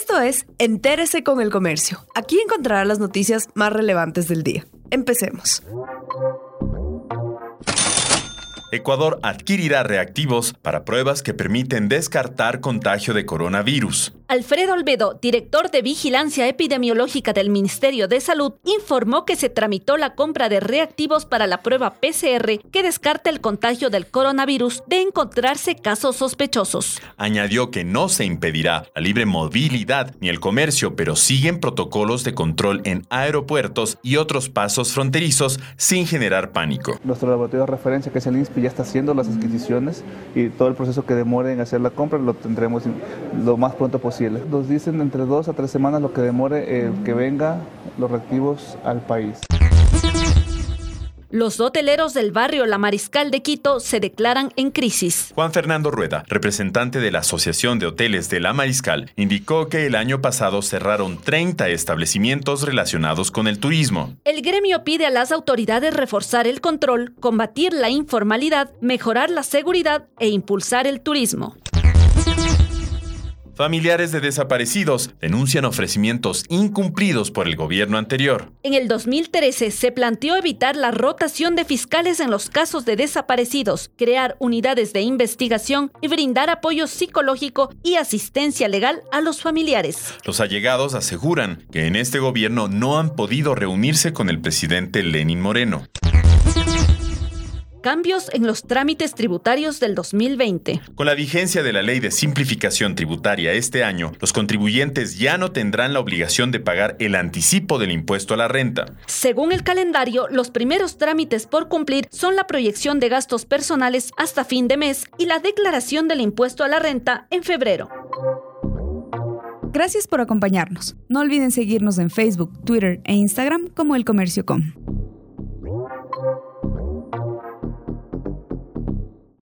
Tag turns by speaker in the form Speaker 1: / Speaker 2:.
Speaker 1: Esto es Entérese con el Comercio. Aquí encontrará las noticias más relevantes del día. Empecemos.
Speaker 2: Ecuador adquirirá reactivos para pruebas que permiten descartar contagio de coronavirus.
Speaker 3: Alfredo Olvedo, director de Vigilancia Epidemiológica del Ministerio de Salud, informó que se tramitó la compra de reactivos para la prueba PCR que descarta el contagio del coronavirus de encontrarse casos sospechosos.
Speaker 2: Añadió que no se impedirá la libre movilidad ni el comercio, pero siguen protocolos de control en aeropuertos y otros pasos fronterizos sin generar pánico.
Speaker 4: Nuestro laboratorio de referencia, que es el INSPI, ya está haciendo las adquisiciones y todo el proceso que demore en hacer la compra lo tendremos lo más pronto posible nos dicen entre dos a tres semanas lo que demore el que venga los reactivos al país.
Speaker 3: Los hoteleros del barrio La Mariscal de Quito se declaran en crisis.
Speaker 2: Juan Fernando Rueda, representante de la Asociación de Hoteles de La Mariscal, indicó que el año pasado cerraron 30 establecimientos relacionados con el turismo.
Speaker 3: El gremio pide a las autoridades reforzar el control, combatir la informalidad, mejorar la seguridad e impulsar el turismo.
Speaker 2: Familiares de desaparecidos denuncian ofrecimientos incumplidos por el gobierno anterior.
Speaker 3: En el 2013 se planteó evitar la rotación de fiscales en los casos de desaparecidos, crear unidades de investigación y brindar apoyo psicológico y asistencia legal a los familiares.
Speaker 2: Los allegados aseguran que en este gobierno no han podido reunirse con el presidente Lenin Moreno.
Speaker 3: Cambios en los trámites tributarios del 2020.
Speaker 2: Con la vigencia de la ley de simplificación tributaria este año, los contribuyentes ya no tendrán la obligación de pagar el anticipo del impuesto a la renta.
Speaker 3: Según el calendario, los primeros trámites por cumplir son la proyección de gastos personales hasta fin de mes y la declaración del impuesto a la renta en febrero.
Speaker 1: Gracias por acompañarnos. No olviden seguirnos en Facebook, Twitter e Instagram como El Comercio Com.